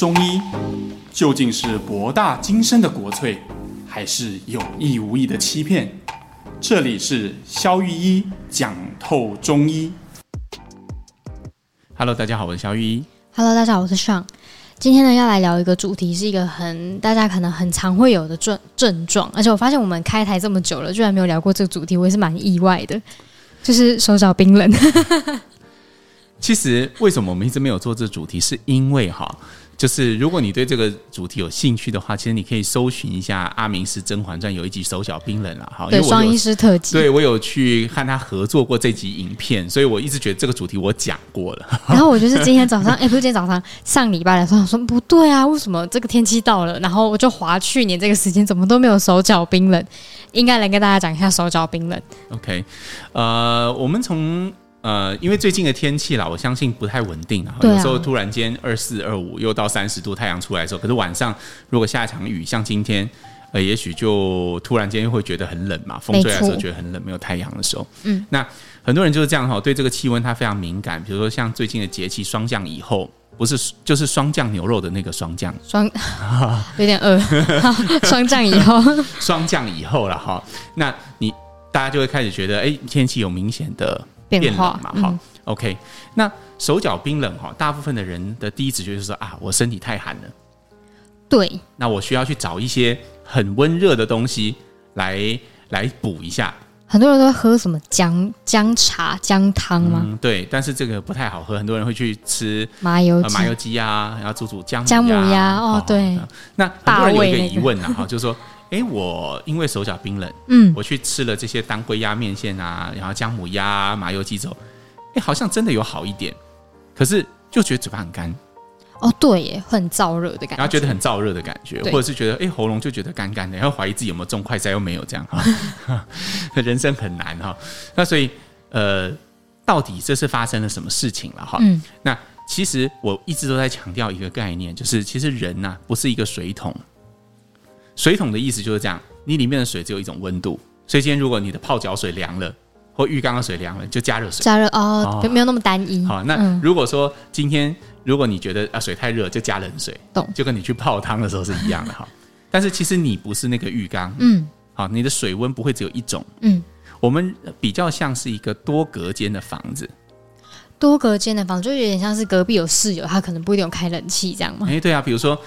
中医究竟是博大精深的国粹，还是有意无意的欺骗？这里是肖玉医讲透中医。Hello，大家好，我是肖玉一。Hello，大家好，我是 Sean。今天呢，要来聊一个主题，是一个很大家可能很常会有的症症状，而且我发现我们开台这么久了，居然没有聊过这个主题，我也是蛮意外的，就是手脚冰冷。其实为什么我们一直没有做这个主题，是因为哈。就是如果你对这个主题有兴趣的话，其实你可以搜寻一下《阿明是甄嬛传》有一集手脚冰冷了哈。对，双医师特辑。对，我有去和他合作过这集影片，所以我一直觉得这个主题我讲过了。然后我就是今天早上，哎、欸，不是今天早上，上礼拜的时候，我说不对啊，为什么这个天气到了，然后我就划去年这个时间，怎么都没有手脚冰冷？应该来跟大家讲一下手脚冰冷。OK，呃，我们从。呃，因为最近的天气啦，我相信不太稳定啊。有时候突然间二四二五又到三十度，太阳出来的时候，可是晚上如果下一场雨，像今天，呃，也许就突然间会觉得很冷嘛，风吹来的时候觉得很冷，没有太阳的时候。嗯，那很多人就是这样哈，对这个气温它非常敏感。比如说像最近的节气霜降以后，不是就是霜降牛肉的那个霜降，霜有点饿，霜降以后，霜降以后了哈。那你大家就会开始觉得，哎，天气有明显的。变冷嘛，好、嗯、，OK。那手脚冰冷哈，大部分的人的第一直觉就是说啊，我身体太寒了。对。那我需要去找一些很温热的东西来来补一下。很多人都会喝什么姜姜茶、姜汤吗、嗯？对，但是这个不太好喝。很多人会去吃麻油麻油鸡啊，然后煮煮姜姜母鸭哦，对。那很多人有一个疑问啊，哈，就是说。哎、欸，我因为手脚冰冷，嗯，我去吃了这些当归鸭面线啊，然后姜母鸭、麻油鸡之后，哎、欸，好像真的有好一点，可是就觉得嘴巴很干。哦，对耶，很燥热的感觉，然后觉得很燥热的感觉，或者是觉得哎、欸，喉咙就觉得干干的，然后怀疑自己有没有中快塞，又没有这样哈。人生很难哈，那所以呃，到底这是发生了什么事情了哈？嗯，那其实我一直都在强调一个概念，就是其实人呐、啊，不是一个水桶。水桶的意思就是这样，你里面的水只有一种温度，所以今天如果你的泡脚水凉了，或浴缸的水凉了，就加热水。加热哦，没有那么单一。好，那如果说今天如果你觉得啊水太热，就加冷水，懂？就跟你去泡汤的时候是一样的哈。但是其实你不是那个浴缸，嗯，好，你的水温不会只有一种，嗯，我们比较像是一个多隔间的房子，多隔间的房子就有点像是隔壁有室友，他可能不一定有开冷气这样吗？哎，对啊，比如说。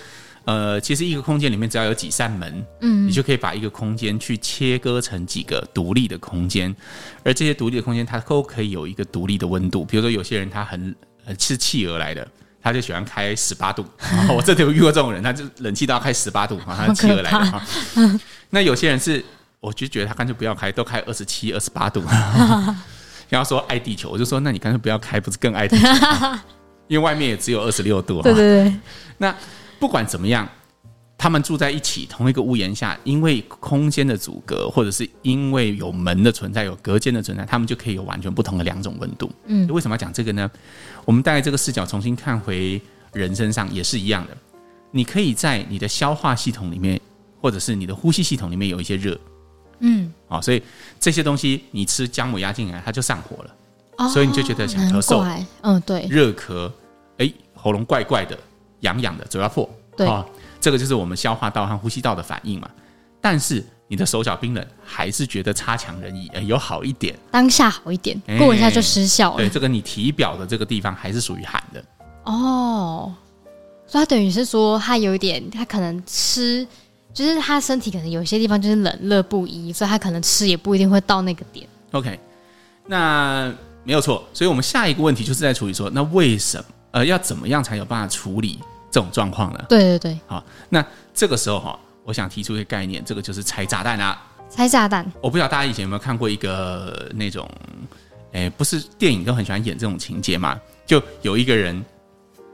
呃，其实一个空间里面只要有几扇门，嗯，你就可以把一个空间去切割成几个独立的空间，而这些独立的空间它都可以有一个独立的温度。比如说有些人他很呃是企鹅来的，他就喜欢开十八度。我这里有遇过这种人，他就冷气都要开十八度啊，他是企鹅来的哈。那有些人是，我就觉得他干脆不要开，都开二十七、二十八度。然后说爱地球，我就说那你干脆不要开，不是更爱地球？因为外面也只有二十六度。对对对，那。不管怎么样，他们住在一起，同一个屋檐下，因为空间的阻隔，或者是因为有门的存在，有隔间的存在，他们就可以有完全不同的两种温度。嗯，为什么要讲这个呢？我们带这个视角重新看回人身上也是一样的。你可以在你的消化系统里面，或者是你的呼吸系统里面有一些热。嗯，好，所以这些东西你吃姜母鸭进来，它就上火了。哦，所以你就觉得想咳嗽。嗯，对，热咳，哎，喉咙怪怪的。痒痒的，嘴巴破，对、哦，这个就是我们消化道和呼吸道的反应嘛。但是你的手脚冰冷，还是觉得差强人意，哎，有好一点，当下好一点，过一下就失效了。对，这个你体表的这个地方还是属于寒的。哦，所以它等于是说，它有一点，它可能吃，就是他身体可能有些地方就是冷热不一，所以他可能吃也不一定会到那个点。OK，那没有错。所以我们下一个问题就是在处理说，那为什么呃要怎么样才有办法处理？这种状况了，对对对，好，那这个时候哈，我想提出一个概念，这个就是拆炸弹啊，拆炸弹。我不知道大家以前有没有看过一个那种，哎，不是电影都很喜欢演这种情节嘛？就有一个人，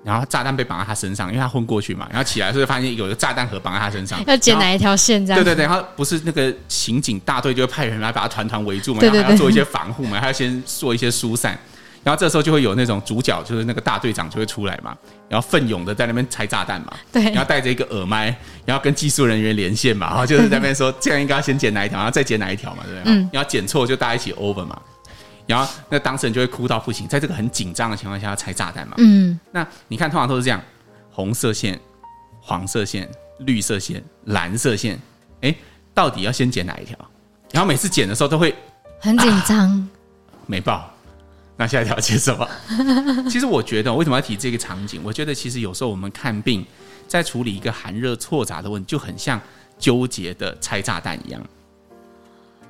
然后炸弹被绑在他身上，因为他昏过去嘛，然后起来时候发现有一个炸弹盒绑在他身上，要剪哪一条线这样？对对对，然后不是那个刑警大队就会派人来把他团团围住嘛，然后还要做一些防护嘛，还要先做一些疏散。然后这时候就会有那种主角，就是那个大队长就会出来嘛，然后奋勇的在那边拆炸弹嘛，对，然后带着一个耳麦，然后跟技术人员连线嘛，然 后就是在那边说这样应该要先剪哪一条，然后再剪哪一条嘛，对不对？嗯，然后剪错就大家一起 over 嘛，然后那当事人就会哭到不行，在这个很紧张的情况下要拆炸弹嘛，嗯，那你看通常都是这样，红色线黄色线、绿色线、蓝色线，哎，到底要先剪哪一条？然后每次剪的时候都会很紧张，啊、没报。那下一条接什么？其实我觉得，为什么要提这个场景？我觉得其实有时候我们看病，在处理一个寒热错杂的问题，就很像纠结的拆炸弹一样。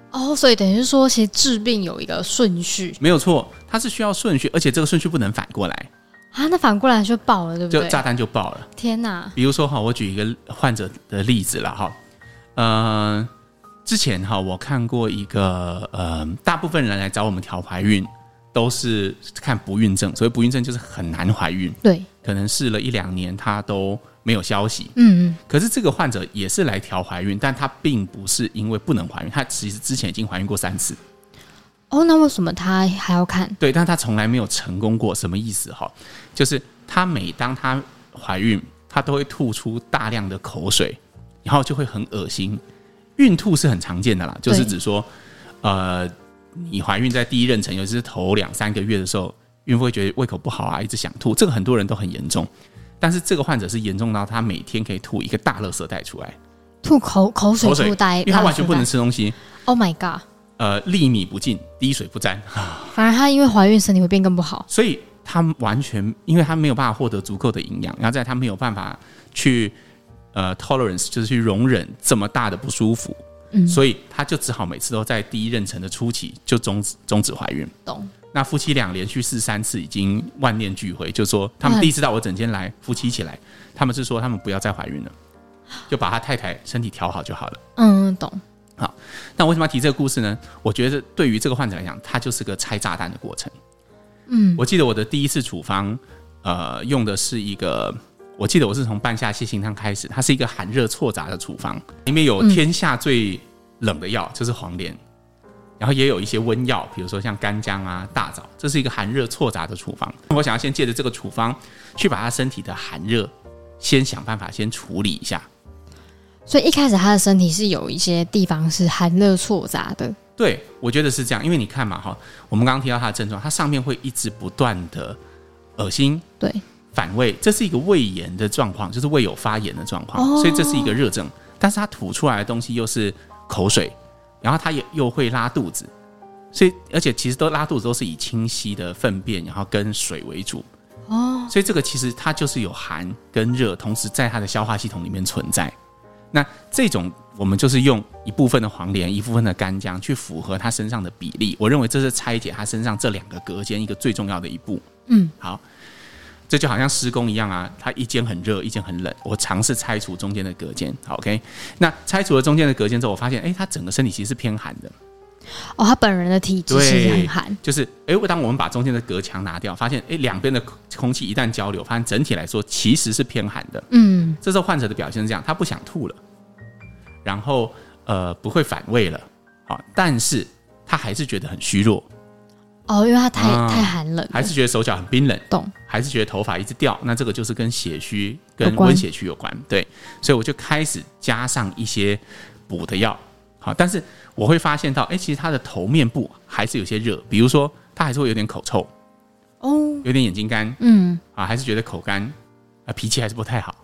哦，所以等于是说，其实治病有一个顺序，没有错，它是需要顺序，而且这个顺序不能反过来啊。那反过来就爆了，对不对？就炸弹就爆了。天哪！比如说哈，我举一个患者的例子了哈。呃，之前哈，我看过一个呃，大部分人来找我们调怀孕，都是看不孕症，所以不孕症就是很难怀孕。对，可能试了一两年，她都。没有消息，嗯嗯，可是这个患者也是来调怀孕，但她并不是因为不能怀孕，她其实之前已经怀孕过三次。哦，那为什么她还要看？对，但她从来没有成功过，什么意思哈？就是她每当她怀孕，她都会吐出大量的口水，然后就会很恶心。孕吐是很常见的啦，就是指说，呃，你怀孕在第一妊娠，尤其是头两三个月的时候，孕妇会觉得胃口不好啊，一直想吐，这个很多人都很严重。但是这个患者是严重到他每天可以吐一个大垃圾袋出来，吐口口水吐袋，因为他完全不能吃东西。Oh my god！呃，粒米不进，滴水不沾。反而他因为怀孕身体会变更不好，所以他完全因为他没有办法获得足够的营养，然后在他没有办法去呃 tolerance，就是去容忍这么大的不舒服，嗯，所以他就只好每次都在第一妊娠的初期就终止终止怀孕。懂。那夫妻俩连续试三次，已经万念俱灰，就说他们第一次到我诊间来，夫妻一起来，他们是说他们不要再怀孕了，就把他太太身体调好就好了。嗯，懂。好，那为什么要提这个故事呢？我觉得对于这个患者来讲，他就是个拆炸弹的过程。嗯，我记得我的第一次处方，呃，用的是一个，我记得我是从半夏泻心汤开始，它是一个寒热错杂的处方，里面有天下最冷的药，就是黄连。然后也有一些温药，比如说像干姜啊、大枣，这是一个寒热错杂的处方。我想要先借着这个处方，去把他身体的寒热先想办法先处理一下。所以一开始他的身体是有一些地方是寒热错杂的。对，我觉得是这样，因为你看嘛，哈，我们刚刚提到他的症状，他上面会一直不断的恶心，对，反胃，这是一个胃炎的状况，就是胃有发炎的状况，哦、所以这是一个热症。但是它吐出来的东西又是口水。然后它也又会拉肚子，所以而且其实都拉肚子都是以清晰的粪便，然后跟水为主哦。所以这个其实它就是有寒跟热同时在它的消化系统里面存在。那这种我们就是用一部分的黄连，一部分的干姜去符合它身上的比例。我认为这是拆解它身上这两个隔间一个最重要的一步。嗯，好。这就好像施工一样啊，它一间很热，一间很冷。我尝试拆除中间的隔间，，OK。那拆除了中间的隔间之后，我发现，哎，他整个身体其实是偏寒的。哦，他本人的体质其实很寒。就是，哎，当我们把中间的隔墙拿掉，发现，哎，两边的空气一旦交流，发现整体来说其实是偏寒的。嗯，这时候患者的表现是这样，他不想吐了，然后呃不会反胃了，好，但是他还是觉得很虚弱。哦，因为它太、嗯、太寒冷，还是觉得手脚很冰冷，懂？还是觉得头发一直掉，那这个就是跟血虚、跟温血虚有关，对。所以我就开始加上一些补的药，好，但是我会发现到，哎，其实他的头面部还是有些热，比如说他还是会有点口臭，哦，有点眼睛干，嗯，啊，还是觉得口干，啊，脾气还是不太好。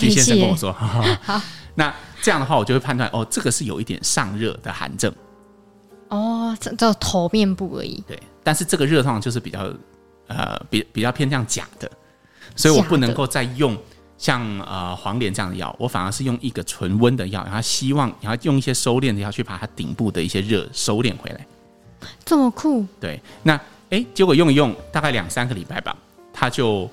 徐先生跟我说，好，那这样的话，我就会判断，哦，这个是有一点上热的寒症。哦，这这头面部而已。对，但是这个热痛就是比较，呃，比比较偏向假的，所以我不能够再用像呃黄连这样的药，我反而是用一个纯温的药，然后希望然后用一些收敛的药去把它顶部的一些热收敛回来。这么酷？对，那哎，结果用一用，大概两三个礼拜吧，他就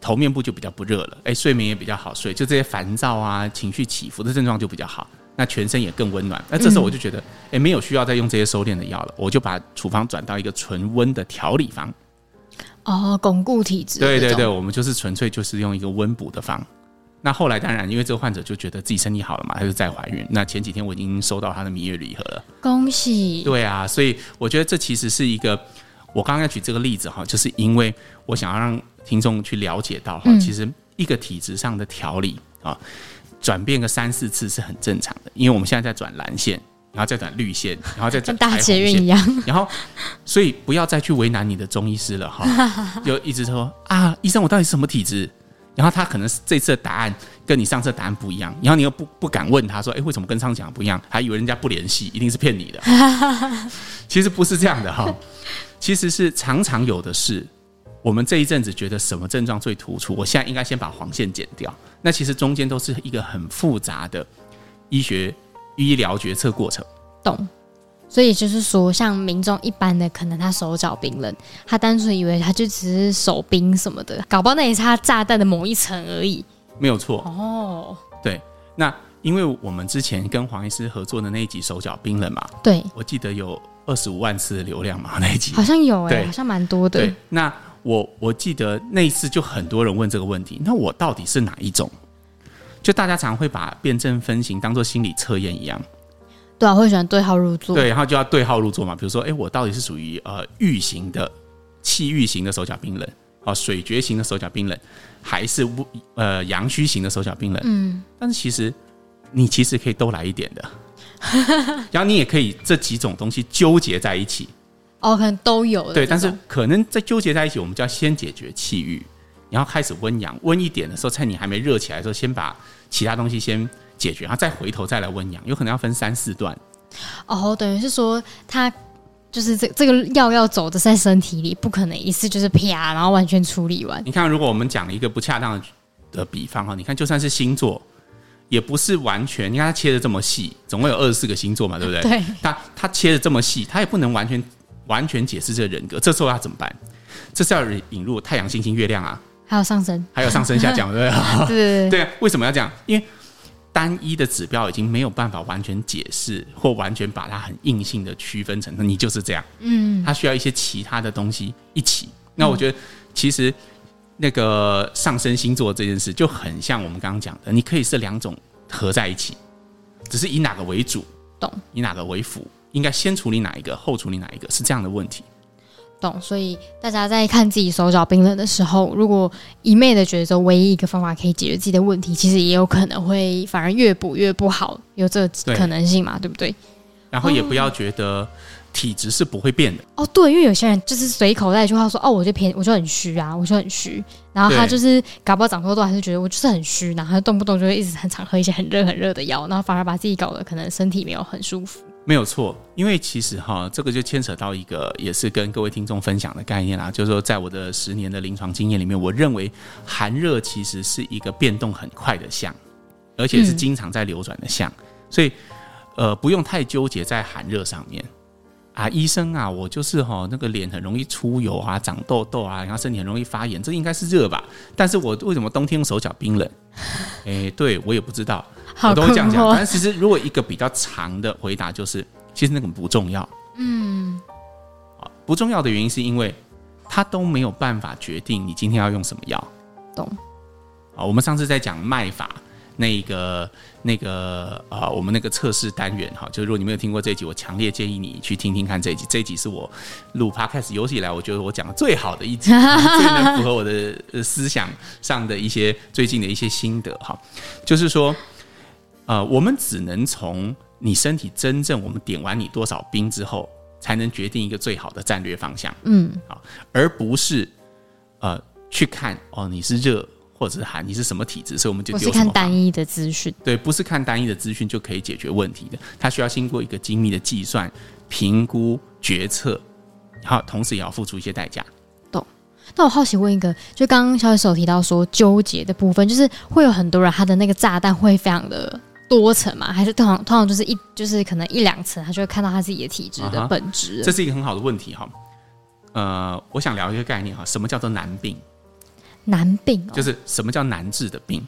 头面部就比较不热了，哎，睡眠也比较好睡，就这些烦躁啊、情绪起伏的症状就比较好。那全身也更温暖。那这时候我就觉得，哎、嗯，没有需要再用这些收敛的药了，我就把处方转到一个纯温的调理方。哦，巩固体质。对对对，我们就是纯粹就是用一个温补的方。那后来当然，因为这个患者就觉得自己身体好了嘛，她就再怀孕。那前几天我已经收到她的蜜月礼盒了，恭喜。对啊，所以我觉得这其实是一个，我刚刚要举这个例子哈，就是因为我想要让听众去了解到哈，其实一个体质上的调理啊。转变个三四次是很正常的，因为我们现在在转蓝线，然后再转绿线，然后再转大捷运一样，然后所以不要再去为难你的中医师了哈，就一直说啊，医生我到底是什么体质？然后他可能这次的答案跟你上次的答案不一样，然后你又不不敢问他说，哎，为什么跟上次讲的不一样？还以为人家不联系，一定是骗你的。其实不是这样的哈，其实是常常有的是，我们这一阵子觉得什么症状最突出，我现在应该先把黄线剪掉。那其实中间都是一个很复杂的医学医疗决策过程。懂。所以就是说，像民众一般的，可能他手脚冰冷，他单纯以为他就只是手冰什么的，搞不好那也是他炸弹的某一层而已。没有错哦。对，那因为我们之前跟黄医师合作的那一集手脚冰冷嘛，对，我记得有二十五万次的流量嘛，那一集好像有哎、欸，好像蛮多的。对，那我我记得那一次就很多人问这个问题，那我到底是哪一种？就大家常会把辩证分型当做心理测验一样。对啊，会喜欢对号入座。对，然后就要对号入座嘛。比如说，哎，我到底是属于呃郁型的气郁型的手脚冰冷，啊水厥型的手脚冰冷，还是呃阳虚型的手脚冰冷？嗯。但是其实你其实可以都来一点的，然后你也可以这几种东西纠结在一起。哦，可能都有。对，但是可能在纠结在一起，我们就要先解决气郁，然后开始温阳，温一点的时候，趁你还没热起来的时候，先把其他东西先。解决，然后再回头再来温阳，有可能要分三四段。哦，等于是说，它就是这这个药要走的在身体里，不可能一次就是啪，然后完全处理完。你看，如果我们讲一个不恰当的比方哈，你看，就算是星座，也不是完全。你看它切的这么细，总共有二十四个星座嘛，对不对？对。它它切的这么细，它也不能完全完全解释这个人格。这时候要怎么办？这是要引入太阳、星星、月亮啊，还有上升，还有上升下降，对不对？对对。为什么要这样？因为单一的指标已经没有办法完全解释，或完全把它很硬性的区分成，那你就是这样。嗯，它需要一些其他的东西一起。那我觉得，其实那个上升星座这件事就很像我们刚刚讲的，你可以是两种合在一起，只是以哪个为主，懂？以哪个为辅，应该先处理哪一个，后处理哪一个，是这样的问题。懂，所以大家在看自己手脚冰冷的时候，如果一昧的觉得唯一一个方法可以解决自己的问题，其实也有可能会反而越补越不好，有这个可能性嘛，对，对不对？然后也不要觉得体质是不会变的哦。对，因为有些人就是随口带一句话说：“哦，我就偏，我就很虚啊，我就很虚。”然后他就是搞不好长痘痘，还是觉得我就是很虚，然后他动不动就会一直很常喝一些很热很热的药，然后反而把自己搞得可能身体没有很舒服。没有错，因为其实哈，这个就牵扯到一个，也是跟各位听众分享的概念啦。就是说，在我的十年的临床经验里面，我认为寒热其实是一个变动很快的象，而且是经常在流转的象，嗯、所以呃，不用太纠结在寒热上面啊。医生啊，我就是哈，那个脸很容易出油啊，长痘痘啊，然后身体很容易发炎，这应该是热吧？但是我为什么冬天手脚冰冷？哎，对我也不知道。我都会这样讲，但是其实如果一个比较长的回答就是，其实那个不重要。嗯，啊，不重要的原因是因为他都没有办法决定你今天要用什么药。懂？啊，我们上次在讲脉法那个那个啊，我们那个测试单元哈，就是如果你没有听过这一集，我强烈建议你去听听看这一集。这一集是我录 Podcast 有史以来我觉得我讲的最好的一集，最能符合我的思想上的一些最近的一些心得哈，就是说。呃，我们只能从你身体真正我们点完你多少兵之后，才能决定一个最好的战略方向。嗯，好，而不是呃去看哦，你是热或者是寒，你是什么体质，所以我们就丢什么。不是看单一的资讯，对，不是看单一的资讯就可以解决问题的，它需要经过一个精密的计算、评估、决策，然后同时也要付出一些代价。懂。那我好奇问一个，就刚刚小手提到说纠结的部分，就是会有很多人他的那个炸弹会非常的。多层嘛，还是通常通常就是一就是可能一两层，他就会看到他自己的体质的本质。这是一个很好的问题哈。呃，我想聊一个概念哈，什么叫做难病？难病、哦、就是什么叫难治的病？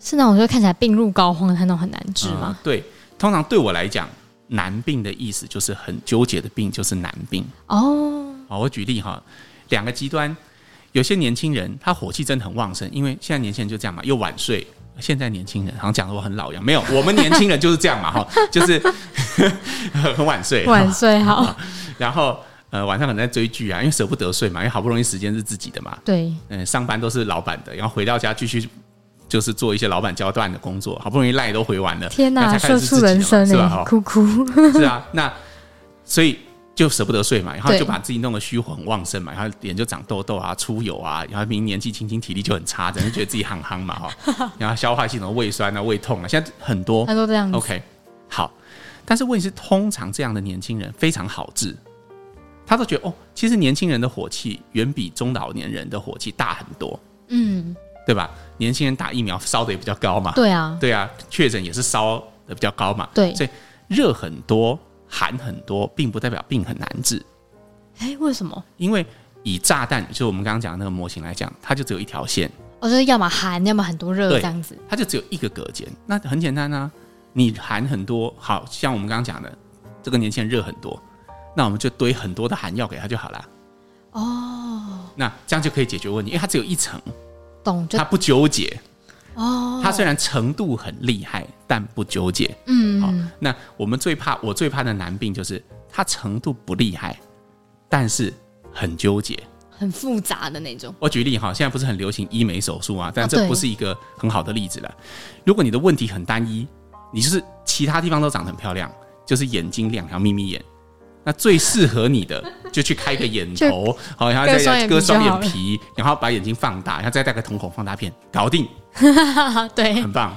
是那种就看起来病入膏肓的那种很难治吗、呃？对，通常对我来讲，难病的意思就是很纠结的病，就是难病。哦，好，我举例哈，两个极端，有些年轻人他火气真的很旺盛，因为现在年轻人就这样嘛，又晚睡。现在年轻人好像讲的我很老一样，没有，我们年轻人就是这样嘛，哈，就是 很晚睡，晚睡好。然后呃晚上可能在追剧啊，因为舍不得睡嘛，因为好不容易时间是自己的嘛。对，嗯，上班都是老板的，然后回到家继续就是做一些老板交代的工作，好不容易赖都回完了，天哪，社畜人生是吧？哭哭。是啊，那所以就舍不得睡嘛，然后就把自己弄得虚火很旺盛嘛，然后脸就长痘痘啊、出油啊，然后明年纪轻轻体力就很差，整天觉得自己很夯嘛哈，然后消化系统胃酸啊、胃痛啊，现在很多很多这样子。OK，好，但是问题是，通常这样的年轻人非常好治，他都觉得哦，其实年轻人的火气远比中老年人的火气大很多，嗯，对吧？年轻人打疫苗烧的也比较高嘛，对啊，对啊，确诊也是烧的比较高嘛，对，所以热很多。寒很多，并不代表病很难治。哎，为什么？因为以炸弹，就是我们刚刚讲的那个模型来讲，它就只有一条线。哦，就是要么寒，要么很多热这样子。它就只有一个隔间。那很简单啊，你寒很多，好像我们刚刚讲的，这个年轻人热很多，那我们就堆很多的寒药给他就好了。哦，那这样就可以解决问题，因为它只有一层，懂？它不纠结。哦，它虽然程度很厉害，但不纠结。嗯，好，那我们最怕，我最怕的难病就是它程度不厉害，但是很纠结，很复杂的那种。我举例哈，现在不是很流行医美手术啊，但这不是一个很好的例子了。如果你的问题很单一，你就是其他地方都长得很漂亮，就是眼睛两条眯眯眼。那最适合你的，就去开个眼头，好，然后再割双眼皮，然后把眼睛放大，然后再戴个瞳孔放大片，搞定。对，很棒。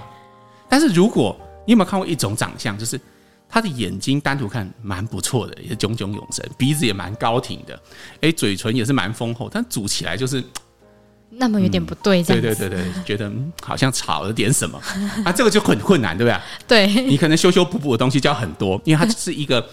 但是如果你有没有看过一种长相，就是他的眼睛单独看蛮不错的，也是炯炯有神，鼻子也蛮高挺的，哎，嘴唇也是蛮丰厚，但组起来就是 那么有点不对，这样、嗯、对对对对，觉得好像少了点什么 啊，这个就很困难，对不对？对，你可能修修补补的东西就要很多，因为它是一个。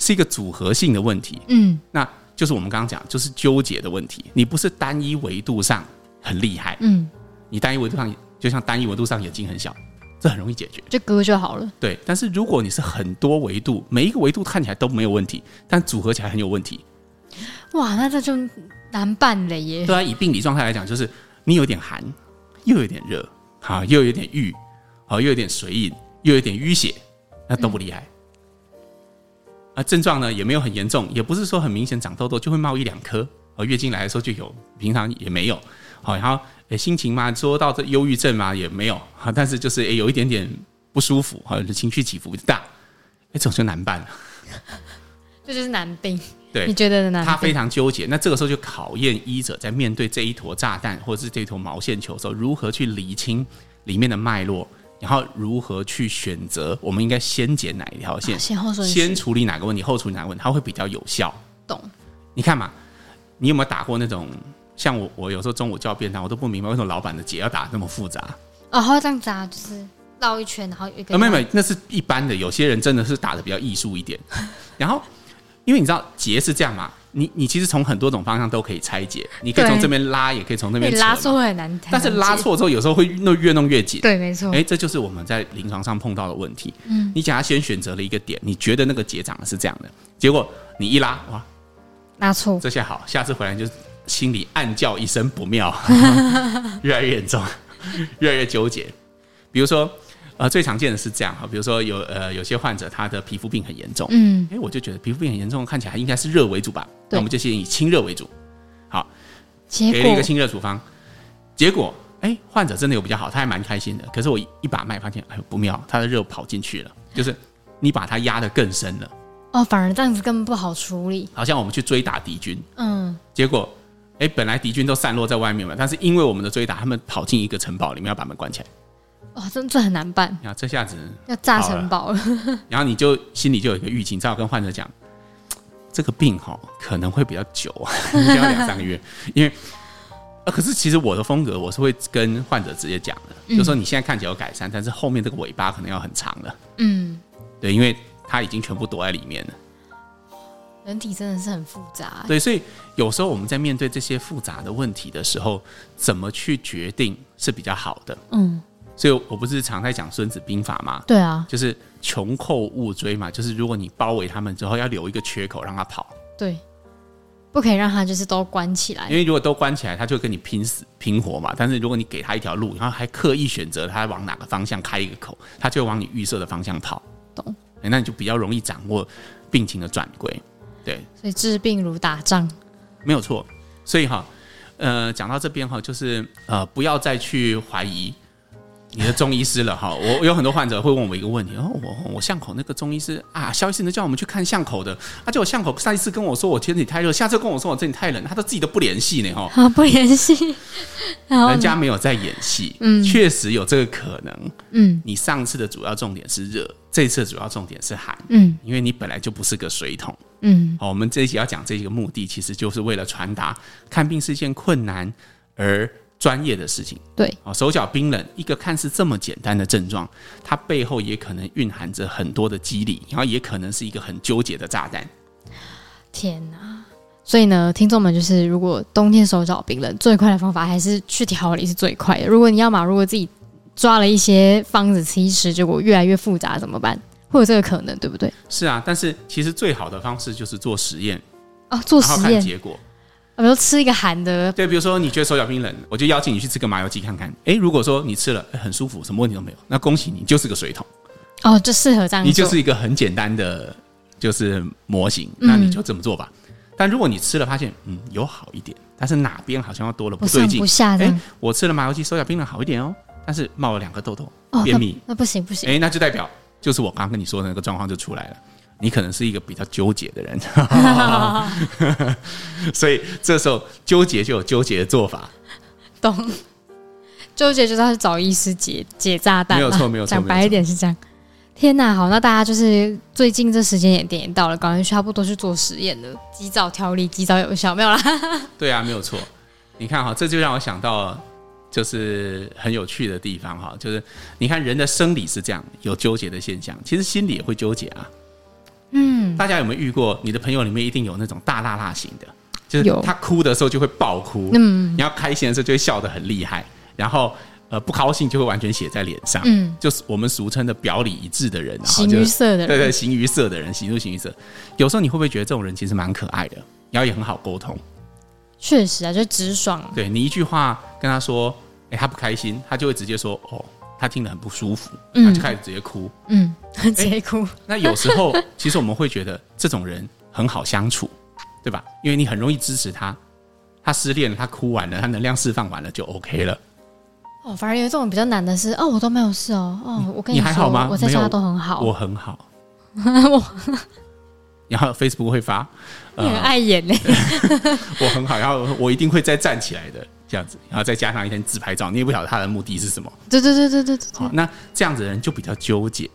是一个组合性的问题，嗯，那就是我们刚刚讲，就是纠结的问题。你不是单一维度上很厉害，嗯，你单一维度上就像单一维度上眼睛很小，这很容易解决，就割就好了。对，但是如果你是很多维度，每一个维度看起来都没有问题，但组合起来很有问题，哇，那这就难办了耶。对啊，以病理状态来讲，就是你有点寒，又有点热，好，又有点郁，好，又有点水饮，又有点淤血，那都不厉害。嗯啊，症状呢也没有很严重，也不是说很明显长痘痘就会冒一两颗。哦，月经来的时候就有，平常也没有。好，然后诶，心情嘛，说到这忧郁症嘛也没有。好，但是就是诶，有一点点不舒服，好，情绪起伏大。哎，这种就难办了。这就是难病。对，你觉得的难？他非常纠结。那这个时候就考验医者在面对这一坨炸弹或者是这一坨毛线球的时候，如何去理清里面的脉络。然后如何去选择？我们应该先剪哪一条线？先后。先处理哪个问题，后处理哪个问题，它会比较有效。懂？你看嘛，你有没有打过那种？像我，我有时候中午叫便当，我都不明白为什么老板的结要打那么复杂。哦，这样子啊，就是绕一圈，然后一个。没有没有，那是一般的。有些人真的是打的比较艺术一点。然后，因为你知道结是这样嘛。你你其实从很多种方向都可以拆解，你可以从这边拉，也可以从那边拉错很难，但是拉错之后有时候会弄越弄越紧。对，没错。哎，这就是我们在临床上碰到的问题。嗯，你假如先选择了一个点，你觉得那个结长得是这样的，结果你一拉，哇，拉错，这下好，下次回来就心里暗叫一声不妙，越来越严重，越来越纠结。比如说。呃，最常见的是这样哈，比如说有呃有些患者他的皮肤病很严重，嗯，哎，我就觉得皮肤病很严重，看起来应该是热为主吧，那我们就先以清热为主，好，给了一个清热处方，结果哎，患者真的有比较好，他还蛮开心的。可是我一把脉发现，哎呦不妙，他的热跑进去了，就是你把它压得更深了，哦，反而这样子更不好处理。好像我们去追打敌军，嗯，结果哎，本来敌军都散落在外面嘛，但是因为我们的追打，他们跑进一个城堡里面，要把门关起来。哇，这这很难办。然后这下子要炸城堡了。然后你就心里就有一个预警，只好跟患者讲，这个病哈可能会比较久啊，要两三个月。因为啊，可是其实我的风格我是会跟患者直接讲的，嗯、就是说你现在看起来有改善，但是后面这个尾巴可能要很长了。嗯，对，因为它已经全部躲在里面了。人体真的是很复杂。对，所以有时候我们在面对这些复杂的问题的时候，怎么去决定是比较好的？嗯。所以，我不是常在讲《孙子兵法》吗？对啊，就是穷寇勿追嘛。就是如果你包围他们之后，要留一个缺口让他跑。对，不可以让他就是都关起来。因为如果都关起来，他就会跟你拼死拼活嘛。但是如果你给他一条路，然后还刻意选择他往哪个方向开一个口，他就往你预设的方向跑。懂？那你就比较容易掌握病情的转归。对，所以治病如打仗，没有错。所以哈，呃，讲到这边哈，就是呃，不要再去怀疑。你的中医师了哈。我有很多患者会问我一个问题，哦，我我巷口那个中医师啊，肖医师，你叫我们去看巷口的，而且我巷口上一次跟我说我天气太热，下次跟我说我这里太冷，他都自己都不联系呢哈。啊，不联系，人家没有在演戏，嗯，确实有这个可能，嗯，你上次的主要重点是热，这次的主要重点是寒，嗯，因为你本来就不是个水桶，嗯，好，我们这一集要讲这一个目的，其实就是为了传达看病是一件困难而专业的事情，对，哦，手脚冰冷，一个看似这么简单的症状，它背后也可能蕴含着很多的机理，然后也可能是一个很纠结的炸弹。天哪！所以呢，听众们就是，如果冬天手脚冰冷，最快的方法还是去调理是最快的。如果你要嘛，如果自己抓了一些方子吃一吃，结果越来越复杂怎么办？会有这个可能，对不对？是啊，但是其实最好的方式就是做实验哦，做实验看结果。比如吃一个寒的，对，比如说你觉得手脚冰冷，我就邀请你去吃个麻油鸡看看。哎，如果说你吃了很舒服，什么问题都没有，那恭喜你就是个水桶。哦，就适合这样。你就是一个很简单的，就是模型，那你就这么做吧。嗯、但如果你吃了发现，嗯，有好一点，但是哪边好像要多了不对劲，不下的。哎，我吃了麻油鸡，手脚冰冷好一点哦，但是冒了两个痘痘，哦、便秘那，那不行不行。哎，那就代表就是我刚刚跟你说的那个状况就出来了。你可能是一个比较纠结的人，所以这时候纠结就有纠结的做法。懂，纠结就是要去找医师解解炸弹。没有错，没有错。讲白一点是这样。天哪，好，那大家就是最近这时间也点到了，赶快差不多去做实验了，及早调理，及早有效，没有啦。对啊，没有错。你看哈，这就让我想到，就是很有趣的地方哈，就是你看人的生理是这样有纠结的现象，其实心理也会纠结啊。嗯，大家有没有遇过？你的朋友里面一定有那种大辣辣型的，就是他哭的时候就会爆哭，嗯，你要开心的时候就会笑得很厉害，然后呃不高兴就会完全写在脸上，嗯，就是我们俗称的表里一致的人，形于色的人，对对，形于色的人，喜怒形于色。有时候你会不会觉得这种人其实蛮可爱的，然后也很好沟通？确实啊，就直爽。对，你一句话跟他说，哎，他不开心，他就会直接说，哦。他听得很不舒服，他就开始直接哭，嗯，直接哭。那有时候，其实我们会觉得这种人很好相处，对吧？因为你很容易支持他，他失恋了，他哭完了，他能量释放完了，就 OK 了。哦，反而有这种比较难的是，哦，我都没有事哦，哦，我跟你，你还好吗？我在家都很好，我很好。我，然后 Facebook 会发，你很爱演呢。我很好，然后我一定会再站起来的。这样子，然后再加上一天自拍照，你也不晓得他的目的是什么。对对对对对对。好，那这样子的人就比较纠结。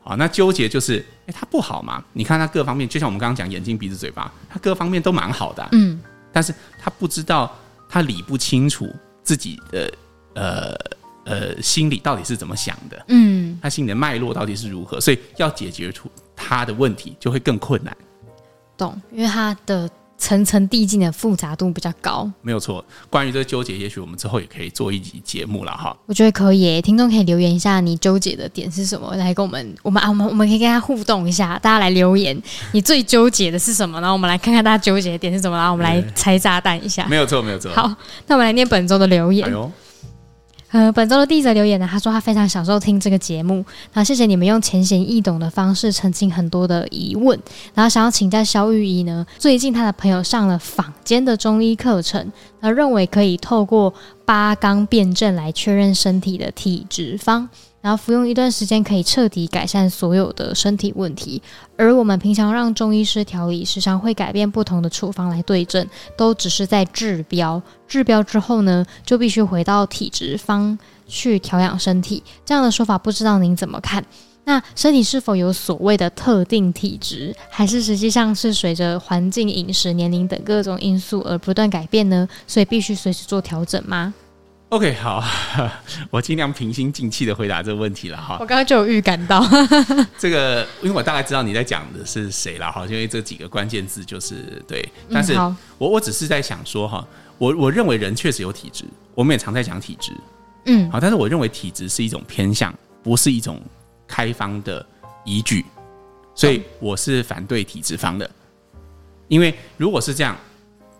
好，那纠结就是，哎，他不好嘛？你看他各方面，就像我们刚刚讲眼睛、鼻子、嘴巴，他各方面都蛮好的啊。嗯。但是他不知道，他理不清楚自己的呃呃心里到底是怎么想的。嗯。他心里的脉络到底是如何？所以要解决出他的问题，就会更困难。懂，因为他的。层层递进的复杂度比较高，没有错。关于这个纠结，也许我们之后也可以做一集节目了哈。我觉得可以，听众可以留言一下你纠结的点是什么，来跟我们，我们啊，我们我们可以跟他互动一下，大家来留言，你最纠结的是什么？然后我们来看看大家纠结的点是什么，然后我们来拆炸弹一下。没有错，没有错。好，那我们来念本周的留言。哎呃，本周的第一则留言呢，他说他非常享受听这个节目，那谢谢你们用浅显易懂的方式澄清很多的疑问，然后想要请教肖御医呢，最近他的朋友上了坊间的中医课程，他认为可以透过八纲辨证来确认身体的体质方。然后服用一段时间，可以彻底改善所有的身体问题。而我们平常让中医师调理，时常会改变不同的处方来对症，都只是在治标。治标之后呢，就必须回到体质方去调养身体。这样的说法，不知道您怎么看？那身体是否有所谓的特定体质，还是实际上是随着环境、饮食、年龄等各种因素而不断改变呢？所以必须随时做调整吗？OK，好，我尽量平心静气的回答这个问题了哈。我刚刚就有预感到这个，因为我大概知道你在讲的是谁了哈，因为这几个关键字就是对。但是我我只是在想说哈，我我认为人确实有体质，我们也常在讲体质，嗯，好，但是我认为体质是一种偏向，不是一种开方的依据，所以我是反对体质方的，因为如果是这样。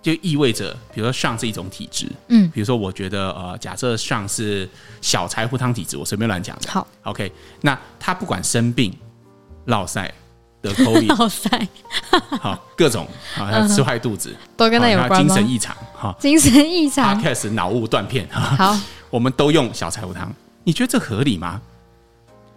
就意味着，比如说上是一种体质，嗯，比如说我觉得呃，假设上是小柴胡汤体质，我随便乱讲的。好，OK，那他不管生病、落赛、得 COVID 落赛，好各种啊，他吃坏肚子，都跟他有关吗？精神异常，哈，精神异常，Podcast 脑雾断片，好，我们都用小柴胡汤，你觉得这合理吗？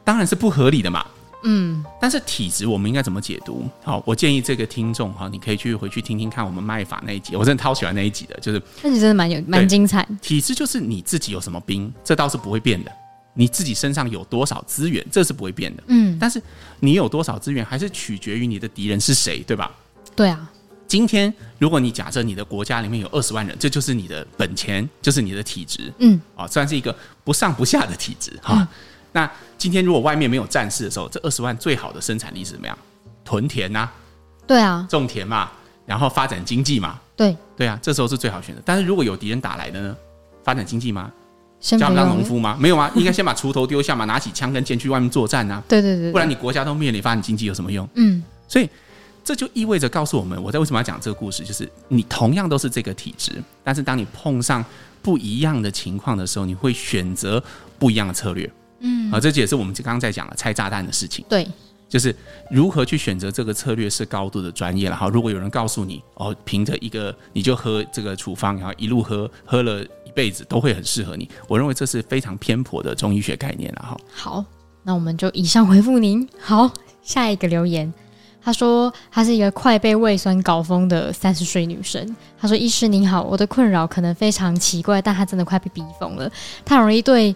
当然是不合理的嘛。嗯，但是体质我们应该怎么解读？好，我建议这个听众哈，你可以去回去听听看我们脉法那一集，我真的超喜欢那一集的，就是那集真的蛮有蛮精彩。体质就是你自己有什么兵，这倒是不会变的。你自己身上有多少资源，这是不会变的。嗯，但是你有多少资源，还是取决于你的敌人是谁，对吧？对啊。今天如果你假设你的国家里面有二十万人，这就是你的本钱，就是你的体质。嗯，啊，算是一个不上不下的体质哈。嗯那今天如果外面没有战事的时候，这二十万最好的生产力是怎么样？屯田呐、啊，对啊，种田嘛，然后发展经济嘛，对对啊，这时候是最好选择。但是如果有敌人打来的呢？发展经济吗？叫他们当农夫吗？没有啊？应该先把锄头丢下嘛，拿起枪跟剑去外面作战啊。对对对，对，不然你国家都灭了，你发展经济有什么用？嗯，所以这就意味着告诉我们，我在为什么要讲这个故事，就是你同样都是这个体质，但是当你碰上不一样的情况的时候，你会选择不一样的策略。嗯，啊，这也是我们刚刚在讲的拆炸弹的事情。对，就是如何去选择这个策略是高度的专业了。哈，如果有人告诉你，哦，凭着一个你就喝这个处方，然后一路喝喝了一辈子都会很适合你，我认为这是非常偏颇的中医学概念了。哈，好，那我们就以上回复您。好，下一个留言，他说他是一个快被胃酸搞疯的三十岁女生。他说：“医师您好，我的困扰可能非常奇怪，但他真的快被逼疯了。他容易对。”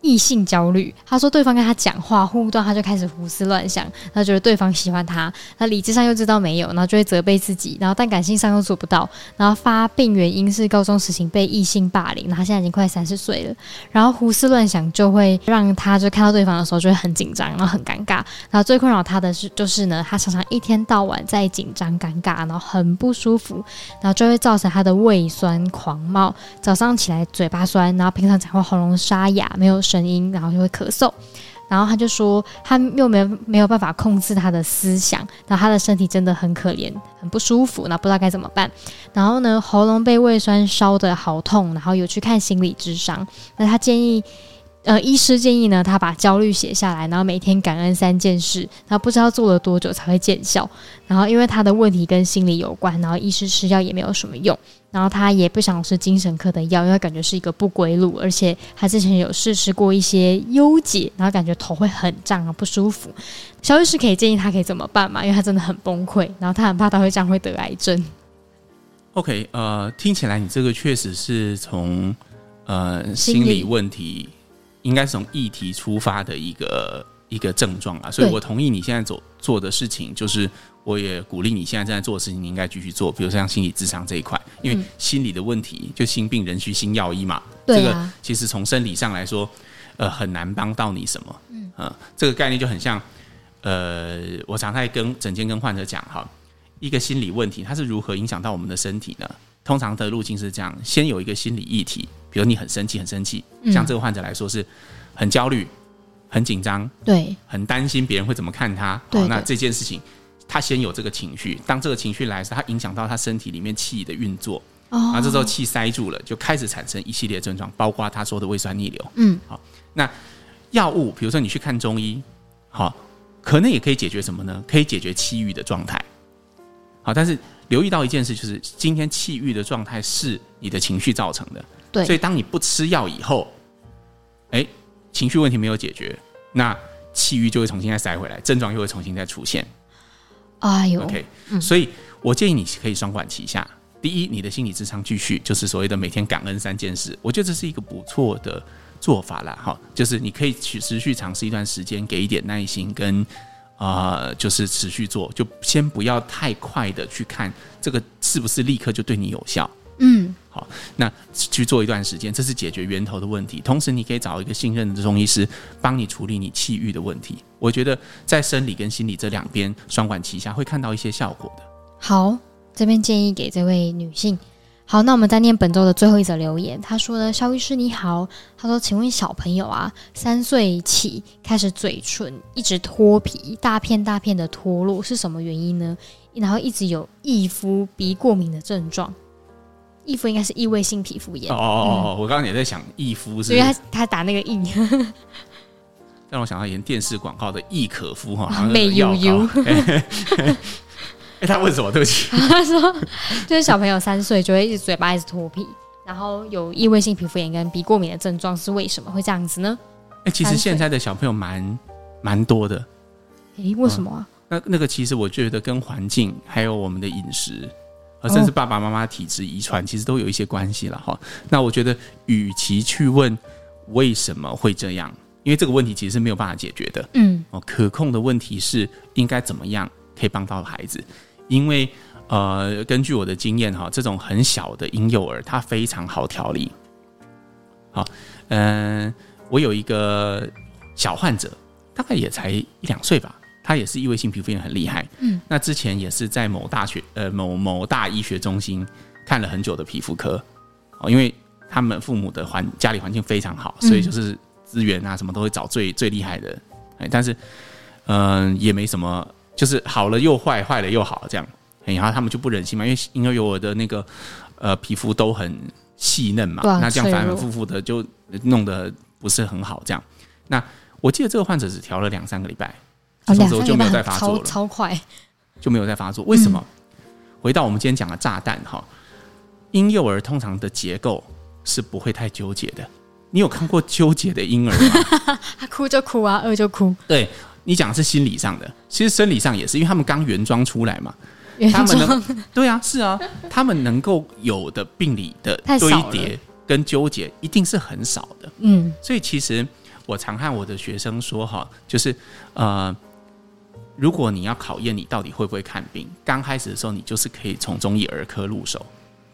异性焦虑，他说对方跟他讲话互动，他就开始胡思乱想，他觉得对方喜欢他，他理智上又知道没有，然后就会责备自己，然后但感性上又做不到，然后发病原因是高中时期被异性霸凌，然后现在已经快三十岁了，然后胡思乱想就会让他就看到对方的时候就会很紧张，然后很尴尬，然后最困扰他的是就是呢，他常常一天到晚在紧张尴尬，然后很不舒服，然后就会造成他的胃酸狂冒，早上起来嘴巴酸，然后平常讲话喉咙沙哑，没有。声音，然后就会咳嗽，然后他就说他又没没有办法控制他的思想，然后他的身体真的很可怜，很不舒服，那不知道该怎么办。然后呢，喉咙被胃酸烧得好痛，然后有去看心理智商，那他建议。呃，医师建议呢，他把焦虑写下来，然后每天感恩三件事，然后不知道做了多久才会见效。然后因为他的问题跟心理有关，然后医师吃药也没有什么用，然后他也不想吃精神科的药，因为感觉是一个不归路，而且他之前有试吃过一些优解，然后感觉头会很胀啊，不舒服。肖律师可以建议他可以怎么办嘛？因为他真的很崩溃，然后他很怕他会这样会得癌症。OK，呃，听起来你这个确实是从呃心理问题。应该是从议题出发的一个一个症状啊，所以我同意你现在做做的事情，就是我也鼓励你现在正在做的事情，你应该继续做。比如像心理智商这一块，因为心理的问题，就心病人需心药医嘛。这个其实从生理上来说，呃，很难帮到你什么。嗯，呃，这个概念就很像，呃，我常在跟整天跟患者讲哈，一个心理问题它是如何影响到我们的身体呢？通常的路径是这样：先有一个心理议题。比如你很生气，很生气，像这个患者来说是很焦虑、很紧张，对，很担心别人会怎么看他。对，那这件事情，他先有这个情绪，当这个情绪来时，他影响到他身体里面气的运作，然后这时候气塞住了，就开始产生一系列症状，包括他说的胃酸逆流。嗯，好，那药物，比如说你去看中医，好，可能也可以解决什么呢？可以解决气郁的状态。好，但是留意到一件事，就是今天气郁的状态是你的情绪造成的。对，所以当你不吃药以后，哎，情绪问题没有解决，那气郁就会重新再塞回来，症状又会重新再出现。哎呦，OK，嗯，所以我建议你可以双管齐下。第一，你的心理智商继续，就是所谓的每天感恩三件事，我觉得这是一个不错的做法啦。哈，就是你可以去持续尝试一段时间，给一点耐心跟啊、呃，就是持续做，就先不要太快的去看这个是不是立刻就对你有效。嗯，好，那去做一段时间，这是解决源头的问题。同时，你可以找一个信任的中医师帮你处理你气郁的问题。我觉得在生理跟心理这两边双管齐下，会看到一些效果的。好，这边建议给这位女性。好，那我们再念本周的最后一则留言。他说呢，肖医师你好，他说，请问小朋友啊，三岁起开始嘴唇一直脱皮，大片大片的脱落，是什么原因呢？然后一直有易肤、鼻过敏的症状。易肤应该是异位性皮肤炎。哦哦哦，我刚刚也在想易肤是，因为他他打那个印，让我想到演电视广告的易可夫哈，美悠悠。哎，他问什么？对不起，他说就是小朋友三岁就会一直嘴巴一直脱皮，然后有异位性皮肤炎跟鼻过敏的症状是为什么会这样子呢？哎、欸，其实现在的小朋友蛮蛮多的。哎、欸，为什么啊？嗯、那那个其实我觉得跟环境还有我们的饮食，甚至爸爸妈妈体质遗传，其实都有一些关系了哈。那我觉得，与其去问为什么会这样，因为这个问题其实是没有办法解决的。嗯，哦，可控的问题是应该怎么样可以帮到孩子，因为。呃，根据我的经验哈，这种很小的婴幼儿，他非常好调理。好，嗯、呃，我有一个小患者，大概也才一两岁吧，他也是异位性皮肤炎很厉害。嗯，那之前也是在某大学呃某某大医学中心看了很久的皮肤科哦，因为他们父母的环家里环境非常好，所以就是资源啊什么都会找最最厉害的。哎，但是嗯、呃，也没什么，就是好了又坏，坏了又好这样。然后他们就不忍心嘛，因为婴幼儿的那个呃皮肤都很细嫩嘛，那这样反反复复的就弄得不是很好。这样，那我记得这个患者只调了两三个礼拜，之后就没有再发作了，超快就没有再发作。为什么？回到我们今天讲的炸弹哈，婴幼儿通常的结构是不会太纠结的。你有看过纠结的婴儿吗？他哭就哭啊，饿就哭。对，你讲的是心理上的，其实生理上也是，因为他们刚原装出来嘛。他们能对啊，是啊，他们能够有的病理的堆叠跟纠结，一定是很少的。嗯，所以其实我常和我的学生说哈，就是呃，如果你要考验你到底会不会看病，刚开始的时候你就是可以从中医儿科入手，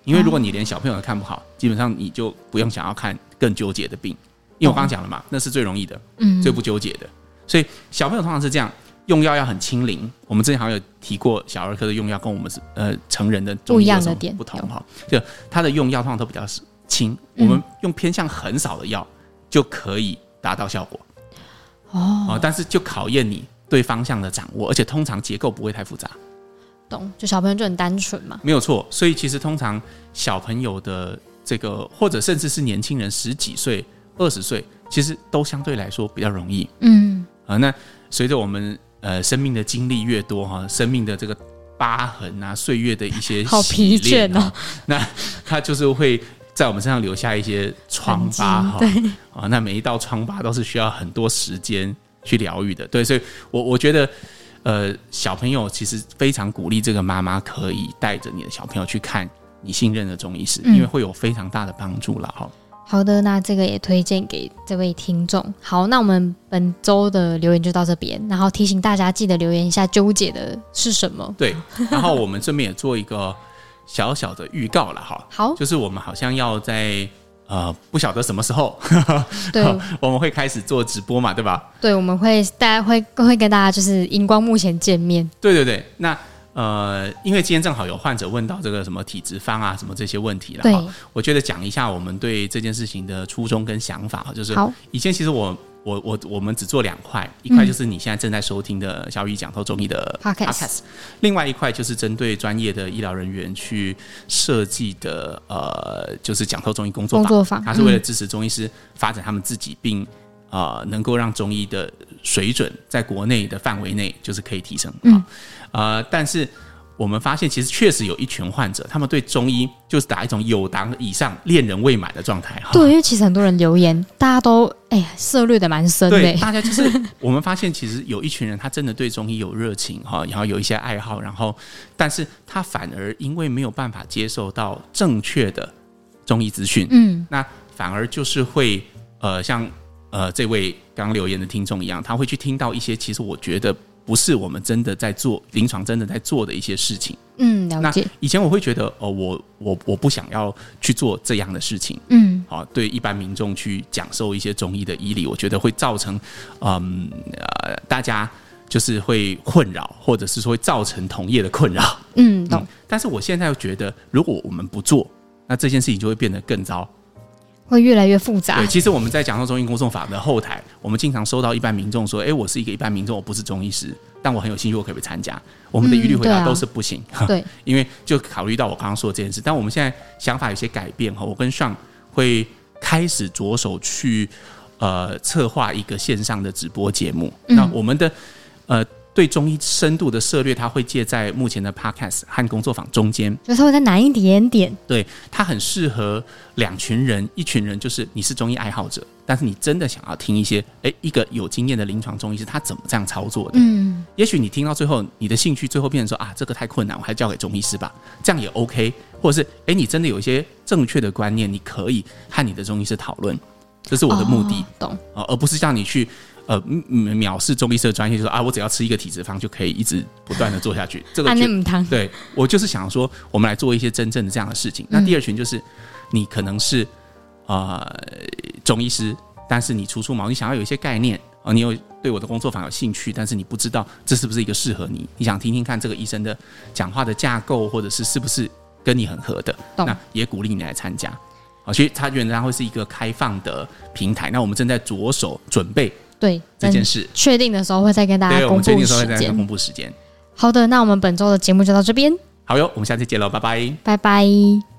因为如果你连小朋友都看不好，基本上你就不用想要看更纠结的病，因为我刚刚讲了嘛，那是最容易的，嗯，最不纠结的。所以小朋友通常是这样。用药要很轻灵，我们之前好像有提过，小儿科的用药跟我们是呃成人的不一样的点不同哈？就它的用药通常都比较轻，我们用偏向很少的药就可以达到效果哦。但是就考验你对方向的掌握，而且通常结构不会太复杂。懂，就小朋友就很单纯嘛。没有错，所以其实通常小朋友的这个，或者甚至是年轻人十几岁、二十岁，其实都相对来说比较容易。嗯啊，那随着我们。呃，生命的经历越多哈，生命的这个疤痕啊，岁月的一些 好疲倦哦，那他就是会在我们身上留下一些疮疤哈。对啊，那每一道疮疤都是需要很多时间去疗愈的。对，所以我我觉得，呃，小朋友其实非常鼓励这个妈妈可以带着你的小朋友去看你信任的中医师，因为会有非常大的帮助了哈。好的，那这个也推荐给这位听众。好，那我们本周的留言就到这边，然后提醒大家记得留言一下纠结的是什么。对，然后我们这边也做一个小小的预告了哈。好，就是我们好像要在呃不晓得什么时候，对，我们会开始做直播嘛，对吧？对，我们会大家会会跟大家就是荧光幕前见面。对对对，那。呃，因为今天正好有患者问到这个什么体质方啊，什么这些问题了，对，我觉得讲一下我们对这件事情的初衷跟想法，就是以前其实我我我我们只做两块，一块就是你现在正在收听的小雨讲透中医的 podcast，另外一块就是针对专业的医疗人员去设计的，呃，就是讲透中医工作坊，它是为了支持中医师发展他们自己，并呃能够让中医的水准在国内的范围内就是可以提升，嗯。呃，但是我们发现，其实确实有一群患者，他们对中医就是打一种有档以上恋人未满的状态哈。对，因为其实很多人留言，大家都哎呀涉略的蛮深的。对，大家就是我们发现，其实有一群人，他真的对中医有热情哈，然后有一些爱好，然后但是他反而因为没有办法接受到正确的中医资讯，嗯，那反而就是会呃像呃这位刚留言的听众一样，他会去听到一些其实我觉得。不是我们真的在做临床，真的在做的一些事情。嗯，了解。那以前我会觉得，哦，我我我不想要去做这样的事情。嗯，好，对一般民众去讲授一些中医的医理，我觉得会造成，嗯呃，大家就是会困扰，或者是说会造成同业的困扰。嗯，懂。但是我现在又觉得，如果我们不做，那这件事情就会变得更糟。会越来越复杂。对，其实我们在讲到中医公众法的后台，我们经常收到一般民众说：“哎，我是一个一般民众，我不是中医师，但我很有兴趣，我可不可以参加？”我们的一律回答都是不行。嗯、对、啊，因为就考虑到我刚刚说的这件事。但我们现在想法有些改变哈，我跟上会开始着手去呃策划一个线上的直播节目。嗯、那我们的呃对中医深度的涉略，它会介在目前的 Podcast 和工作坊中间，就稍微再难一点点。对，它很适合两群人，一群人就是你是中医爱好者，但是你真的想要听一些，诶，一个有经验的临床中医师他怎么这样操作的？嗯，也许你听到最后，你的兴趣最后变成说啊，这个太困难，我还交给中医师吧，这样也 OK。或者是，诶，你真的有一些正确的观念，你可以和你的中医师讨论，这是我的目的，哦、懂啊，而不是让你去。呃，藐视中医师的专业，就是说啊，我只要吃一个体质方就可以一直不断的做下去。这个就对，我就是想说，我们来做一些真正的这样的事情。那第二群就是，你可能是啊、呃、中医师，但是你初出茅庐，你想要有一些概念啊，你有对我的工作坊有兴趣，但是你不知道这是不是一个适合你，你想听听看这个医生的讲话的架构，或者是是不是跟你很合的，那也鼓励你来参加。啊，所以它原来会是一个开放的平台。那我们正在着手准备。对这件事，确定的时候会再跟大家公布时间。对，我们确定的时候会再公布时间。好的，那我们本周的节目就到这边。好哟，我们下次见喽，拜拜，拜拜。